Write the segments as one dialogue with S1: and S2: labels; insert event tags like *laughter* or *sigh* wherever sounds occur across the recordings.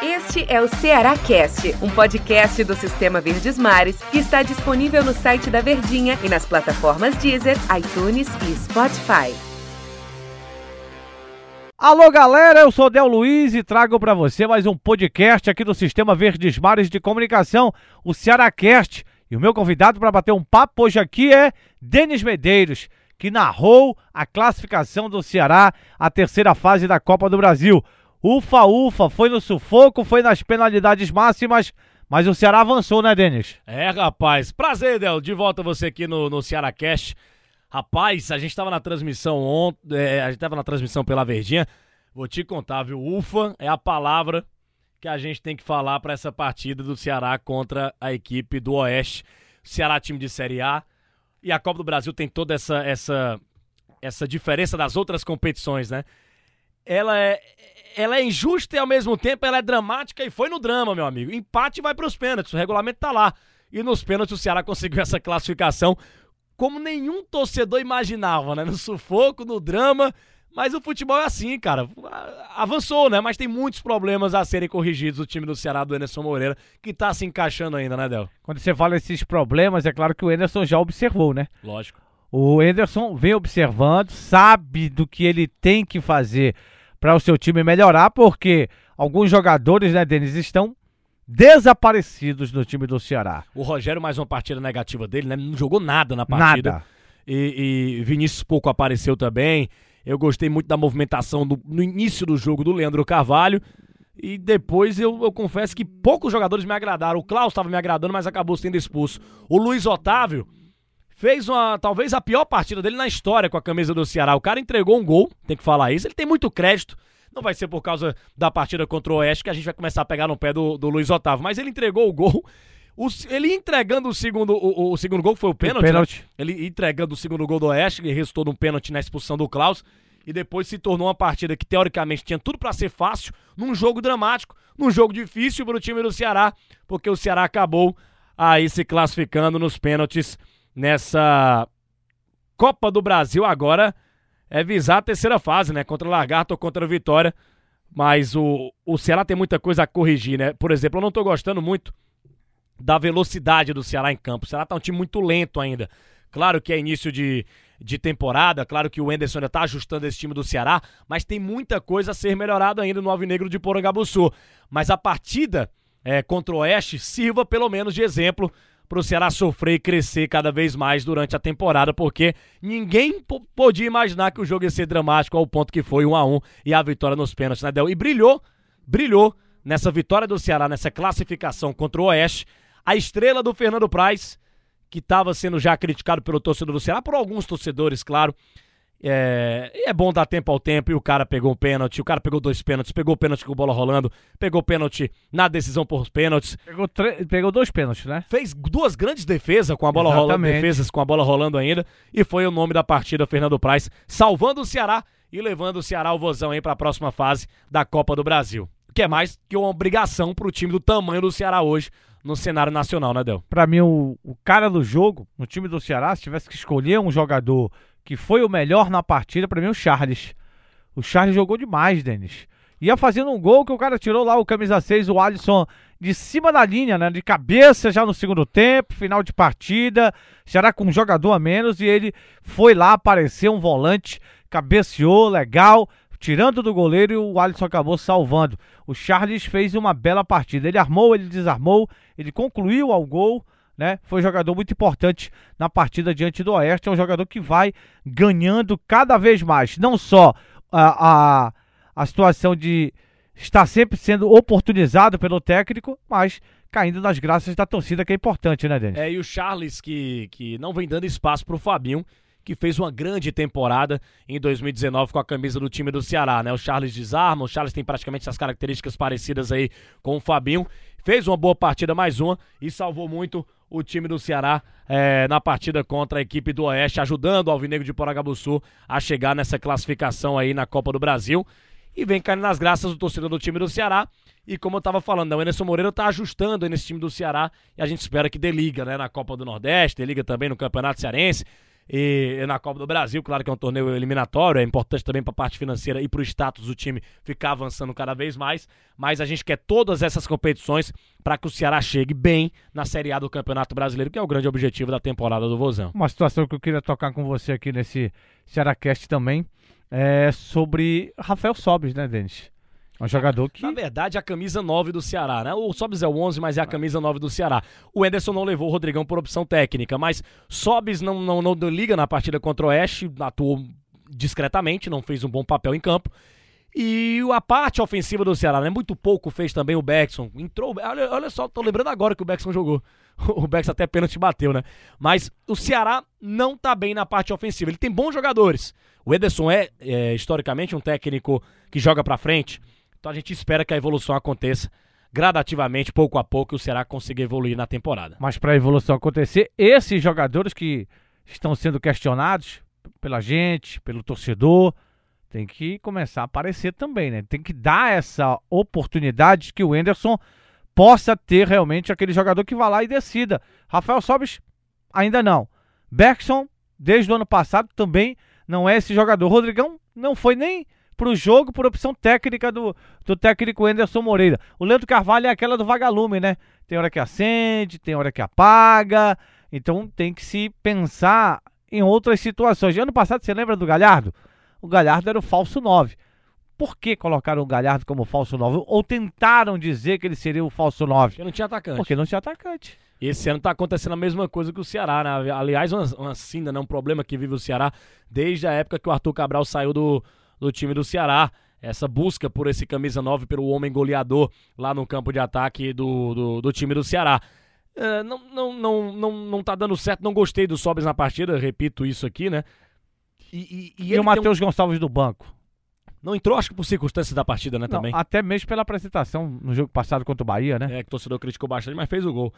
S1: Este é o Ceará Cast, um podcast do Sistema Verdes Mares que está disponível no site da Verdinha e nas plataformas Deezer, iTunes e Spotify.
S2: Alô galera, eu sou Del Luiz e trago para você mais um podcast aqui do Sistema Verdes Mares de Comunicação, o Cearacast. E o meu convidado para bater um papo hoje aqui é Denis Medeiros, que narrou a classificação do Ceará à terceira fase da Copa do Brasil. Ufa, ufa, foi no sufoco, foi nas penalidades máximas, mas o Ceará avançou, né, Denis?
S3: É, rapaz. Prazer, Del, de volta você aqui no, no Ceará Cast. Rapaz, a gente tava na transmissão ontem, é, a gente tava na transmissão pela Verdinha. Vou te contar, viu? Ufa é a palavra que a gente tem que falar para essa partida do Ceará contra a equipe do Oeste. Ceará time de Série A. E a Copa do Brasil tem toda essa essa essa diferença das outras competições, né? Ela é ela é injusta e ao mesmo tempo ela é dramática e foi no drama, meu amigo. Empate vai para os pênaltis, o regulamento tá lá. E nos pênaltis o Ceará *laughs* conseguiu essa classificação como nenhum torcedor imaginava, né? No sufoco, no drama. Mas o futebol é assim, cara. Avançou, né? Mas tem muitos problemas a serem corrigidos o time do Ceará do Enerson Moreira, que tá se encaixando ainda, né, Del?
S2: Quando você fala esses problemas, é claro que o Enerson já observou, né?
S3: Lógico.
S2: O Anderson vem observando, sabe do que ele tem que fazer para o seu time melhorar, porque alguns jogadores, né, Denis, estão desaparecidos no time do Ceará.
S3: O Rogério, mais uma partida negativa dele, né? Não jogou nada na partida.
S2: Nada.
S3: E, e Vinícius pouco apareceu também. Eu gostei muito da movimentação do, no início do jogo do Leandro Carvalho. E depois eu, eu confesso que poucos jogadores me agradaram. O Klaus estava me agradando, mas acabou sendo expulso. O Luiz Otávio fez uma talvez a pior partida dele na história com a camisa do Ceará. O cara entregou um gol, tem que falar isso. Ele tem muito crédito. Não vai ser por causa da partida contra o Oeste que a gente vai começar a pegar no pé do, do Luiz Otávio, mas ele entregou o gol. O, ele entregando o segundo, o, o, segundo gol, que foi o pênalti.
S2: pênalti.
S3: Né? Ele entregando o segundo gol do Oeste, que restou num pênalti na expulsão do Klaus. E depois se tornou uma partida que teoricamente tinha tudo para ser fácil, num jogo dramático, num jogo difícil para o time do Ceará, porque o Ceará acabou aí se classificando nos pênaltis nessa Copa do Brasil agora é visar a terceira fase, né? Contra o Lagarto ou contra o Vitória. Mas o, o Ceará tem muita coisa a corrigir, né? Por exemplo, eu não tô gostando muito da velocidade do Ceará em campo. O Ceará tá um time muito lento ainda. Claro que é início de, de temporada, claro que o Enderson ainda tá ajustando esse time do Ceará, mas tem muita coisa a ser melhorada ainda no Alvinegro de Porangabuçu. Mas a partida é, contra o Oeste sirva pelo menos de exemplo para o Ceará sofrer e crescer cada vez mais durante a temporada, porque ninguém podia imaginar que o jogo ia ser dramático ao ponto que foi 1 a 1 e a vitória nos pênaltis, né, Del? E brilhou, brilhou nessa vitória do Ceará, nessa classificação contra o Oeste, a estrela do Fernando Praz, que estava sendo já criticado pelo torcedor do Ceará, por alguns torcedores, claro, é, é bom dar tempo ao tempo e o cara pegou um pênalti, o cara pegou dois pênaltis, pegou o pênalti com a bola rolando, pegou pênalti na decisão por pênaltis.
S2: Pegou, pegou dois pênaltis, né?
S3: Fez duas grandes defesas com a bola rolando, defesas com a bola rolando ainda e foi o nome da partida Fernando Praz, salvando o Ceará e levando o Ceará ao vozão aí para a próxima fase da Copa do Brasil. Que é mais que uma obrigação para o time do tamanho do Ceará hoje no cenário nacional, né, Del?
S2: Para mim, o, o cara do jogo, no time do Ceará, se tivesse que escolher um jogador que foi o melhor na partida, para mim, o Charles. O Charles jogou demais, Denis. Ia fazendo um gol que o cara tirou lá o camisa 6, o Alisson, de cima da linha, né? De cabeça já no segundo tempo, final de partida. Já com um jogador a menos e ele foi lá, apareceu um volante, cabeceou, legal, tirando do goleiro e o Alisson acabou salvando. O Charles fez uma bela partida. Ele armou, ele desarmou, ele concluiu ao gol né? Foi um jogador muito importante na partida diante do Oeste. É um jogador que vai ganhando cada vez mais. Não só a, a, a situação de estar sempre sendo oportunizado pelo técnico, mas caindo nas graças da torcida, que é importante, né, Denis?
S3: É, e o Charles, que, que não vem dando espaço para o Fabinho, que fez uma grande temporada em 2019 com a camisa do time do Ceará, né? O Charles desarma, o Charles tem praticamente as características parecidas aí com o Fabinho. Fez uma boa partida, mais uma, e salvou muito o time do Ceará é, na partida contra a equipe do Oeste, ajudando o Alvinegro de Poragabuçu a chegar nessa classificação aí na Copa do Brasil. E vem caindo nas graças do torcedor do time do Ceará. E como eu tava falando, o Enerson Moreira tá ajustando aí nesse time do Ceará e a gente espera que dê liga, né, na Copa do Nordeste, dê liga também no Campeonato Cearense. E na Copa do Brasil, claro que é um torneio eliminatório, é importante também para a parte financeira e para o status do time ficar avançando cada vez mais, mas a gente quer todas essas competições para que o Ceará chegue bem na Série A do Campeonato Brasileiro, que é o grande objetivo da temporada do Vozão.
S2: Uma situação que eu queria tocar com você aqui nesse Cearacast também é sobre Rafael Sobes, né, Denis? Um jogador que.
S3: Na verdade, a camisa 9 do Ceará, né? O Sobis é o 11, mas é a camisa 9 do Ceará. O Enderson não levou o Rodrigão por opção técnica, mas Sobis não, não, não liga na partida contra o Oeste, atuou discretamente, não fez um bom papel em campo. E a parte ofensiva do Ceará, né? Muito pouco fez também o Beckson. Entrou. Olha, olha só, tô lembrando agora que o Beckson jogou. *laughs* O Beckson até pênalti bateu, né? Mas o Ceará não tá bem na parte ofensiva. Ele tem bons jogadores. O Ederson é, é historicamente, um técnico que joga pra frente. Então a gente espera que a evolução aconteça gradativamente, pouco a pouco, e o Ceará consiga evoluir na temporada.
S2: Mas para a evolução acontecer, esses jogadores que estão sendo questionados pela gente, pelo torcedor, tem que começar a aparecer também, né? Tem que dar essa oportunidade que o Enderson possa ter realmente aquele jogador que vá lá e decida. Rafael Sobis ainda não. Bergson, desde o ano passado, também não é esse jogador. Rodrigão não foi nem para o jogo por opção técnica do, do técnico Anderson Moreira. O Leandro Carvalho é aquela do vagalume, né? Tem hora que acende, tem hora que apaga. Então tem que se pensar em outras situações. Ano passado, você lembra do Galhardo? O Galhardo era o falso 9. Por que colocaram o Galhardo como falso 9? Ou tentaram dizer que ele seria o falso 9?
S3: Porque não tinha atacante.
S2: Porque não tinha atacante.
S3: E esse ano tá acontecendo a mesma coisa que o Ceará, né? Aliás, uma, uma cinda, né? Um problema que vive o Ceará desde a época que o Arthur Cabral saiu do, do time do Ceará. Essa busca por esse camisa 9 pelo homem goleador lá no campo de ataque do, do, do time do Ceará. Uh, não, não, não, não, não tá dando certo, não gostei do Sobes na partida, repito isso aqui, né?
S2: E, e, e, e o Matheus um... Gonçalves do banco?
S3: Não entrou, acho que por circunstâncias da partida, né, não, também.
S2: Até mesmo pela apresentação no jogo passado contra o Bahia, né?
S3: É, que o torcedor criticou bastante, mas fez o gol.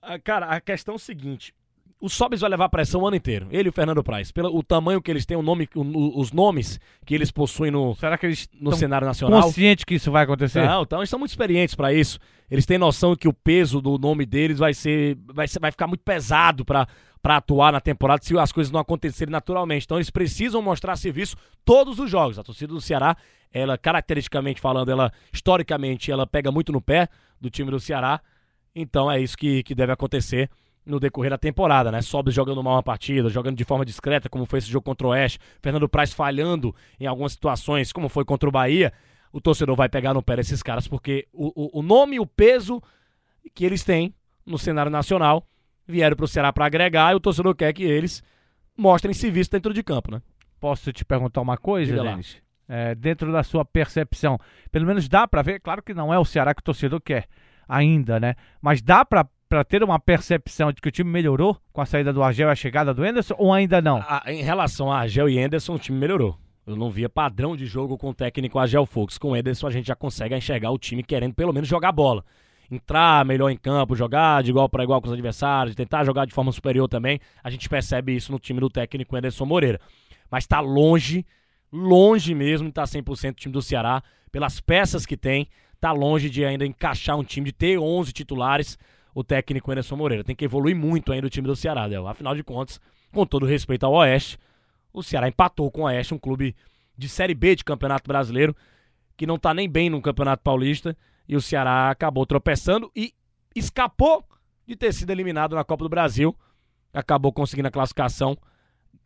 S3: Ah, cara, a questão é o seguinte: o Sobis vai levar pressão o ano inteiro. Ele e o Fernando Praz. Pelo o tamanho que eles têm, o nome, o, os nomes que eles possuem no,
S2: Será que eles
S3: no cenário nacional.
S2: consciente que isso vai acontecer?
S3: Não, então eles são muito experientes para isso. Eles têm noção que o peso do nome deles vai ser. Vai, ser, vai ficar muito pesado para para atuar na temporada se as coisas não acontecerem naturalmente. Então eles precisam mostrar serviço todos os jogos. A torcida do Ceará, ela caracteristicamente falando, ela historicamente, ela pega muito no pé do time do Ceará. Então é isso que, que deve acontecer no decorrer da temporada, né? Sobe jogando mal uma partida, jogando de forma discreta, como foi esse jogo contra o Oeste, Fernando Praz falhando em algumas situações, como foi contra o Bahia, o torcedor vai pegar no pé desses caras, porque o, o, o nome e o peso que eles têm no cenário nacional vieram para o Ceará para agregar e o torcedor quer que eles mostrem serviço dentro de campo, né?
S2: Posso te perguntar uma coisa, Denis? É, dentro da sua percepção, pelo menos dá para ver, claro que não é o Ceará que o torcedor quer ainda, né? Mas dá para para ter uma percepção de que o time melhorou com a saída do Argel e a chegada do Enderson ou ainda não?
S3: A, em relação a Argel e Enderson, o time melhorou. Eu não via padrão de jogo com o técnico Argel Fox. Com o Enderson a gente já consegue enxergar o time querendo pelo menos jogar bola. Entrar melhor em campo, jogar de igual para igual com os adversários, tentar jogar de forma superior também. A gente percebe isso no time do técnico Enderson Moreira. Mas está longe, longe mesmo de estar tá 100% o time do Ceará. Pelas peças que tem, tá longe de ainda encaixar um time, de ter 11 titulares o técnico Anderson Moreira. Tem que evoluir muito ainda o time do Ceará, Del. Afinal de contas, com todo respeito ao Oeste, o Ceará empatou com o Oeste, um clube de Série B de Campeonato Brasileiro, que não tá nem bem no Campeonato Paulista, e o Ceará acabou tropeçando e escapou de ter sido eliminado na Copa do Brasil. Acabou conseguindo a classificação.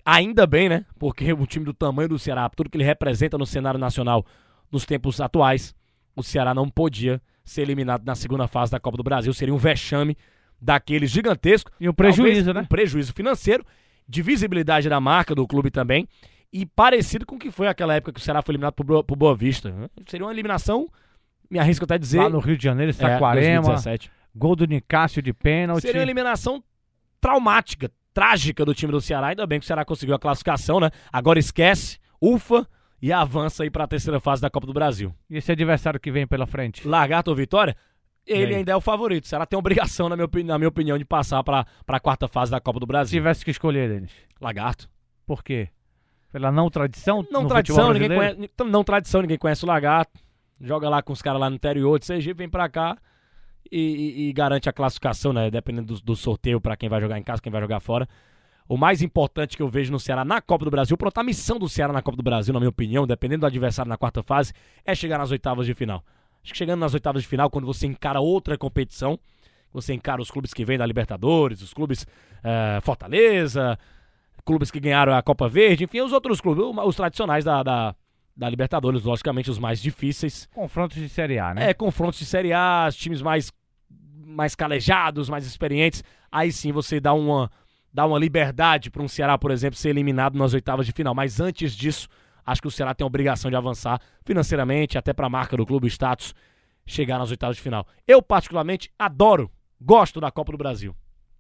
S3: Ainda bem, né? Porque o time do tamanho do Ceará, tudo que ele representa no cenário nacional nos tempos atuais, o Ceará não podia ser eliminado na segunda fase da Copa do Brasil. Seria um vexame daqueles gigantesco.
S2: E um prejuízo, né?
S3: Um prejuízo financeiro, de visibilidade da marca do clube também. E parecido com o que foi aquela época que o Ceará foi eliminado por, por Boa Vista. Seria uma eliminação, me arrisco até dizer.
S2: Lá no Rio de Janeiro, Saquarema. É, gol do Nicásio de pênalti.
S3: Seria uma eliminação traumática, trágica do time do Ceará. Ainda bem que o Ceará conseguiu a classificação, né? Agora esquece, ufa, e avança aí para a terceira fase da Copa do Brasil.
S2: E esse adversário que vem pela frente?
S3: Lagarto ou Vitória? Ele ainda é o favorito. O Ceará tem obrigação, na minha, na minha opinião, de passar para a quarta fase da Copa do Brasil.
S2: Se tivesse que escolher, Denis.
S3: Lagarto.
S2: Por quê? Pela não tradição?
S3: Não tradição, ninguém conhece, não tradição, ninguém conhece o Lagarto. Joga lá com os caras lá no interior de Sergipe, vem para cá e, e, e, garante a classificação, né? Dependendo do, do sorteio para quem vai jogar em casa, quem vai jogar fora. O mais importante que eu vejo no Ceará na Copa do Brasil, pronto, a missão do Ceará na Copa do Brasil, na minha opinião, dependendo do adversário na quarta fase, é chegar nas oitavas de final. Acho que chegando nas oitavas de final, quando você encara outra competição, você encara os clubes que vêm da Libertadores, os clubes é, Fortaleza, clubes que ganharam a Copa Verde, enfim, os outros clubes, os tradicionais da, da, da Libertadores, logicamente os mais difíceis.
S2: Confrontos de Série A, né?
S3: É, confrontos de Série A, os times mais, mais calejados, mais experientes. Aí sim você dá uma, dá uma liberdade para um Ceará, por exemplo, ser eliminado nas oitavas de final. Mas antes disso, acho que o Ceará tem a obrigação de avançar financeiramente, até para a marca do clube, status, chegar nas oitavas de final. Eu, particularmente, adoro, gosto da Copa do Brasil.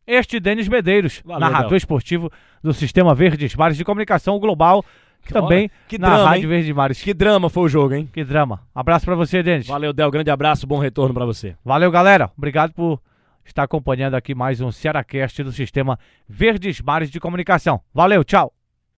S2: Este Denis Medeiros, Valeu, narrador Del. esportivo do Sistema Verdes Mares de Comunicação Global, que também que na drama, Rádio hein? Verdes Mares.
S3: Que drama foi o jogo, hein?
S2: Que drama. Abraço para você, Denis.
S3: Valeu, Del. Grande abraço, bom retorno para você.
S2: Valeu, galera. Obrigado por estar acompanhando aqui mais um Cearacast do Sistema Verdes Mares de Comunicação. Valeu, tchau.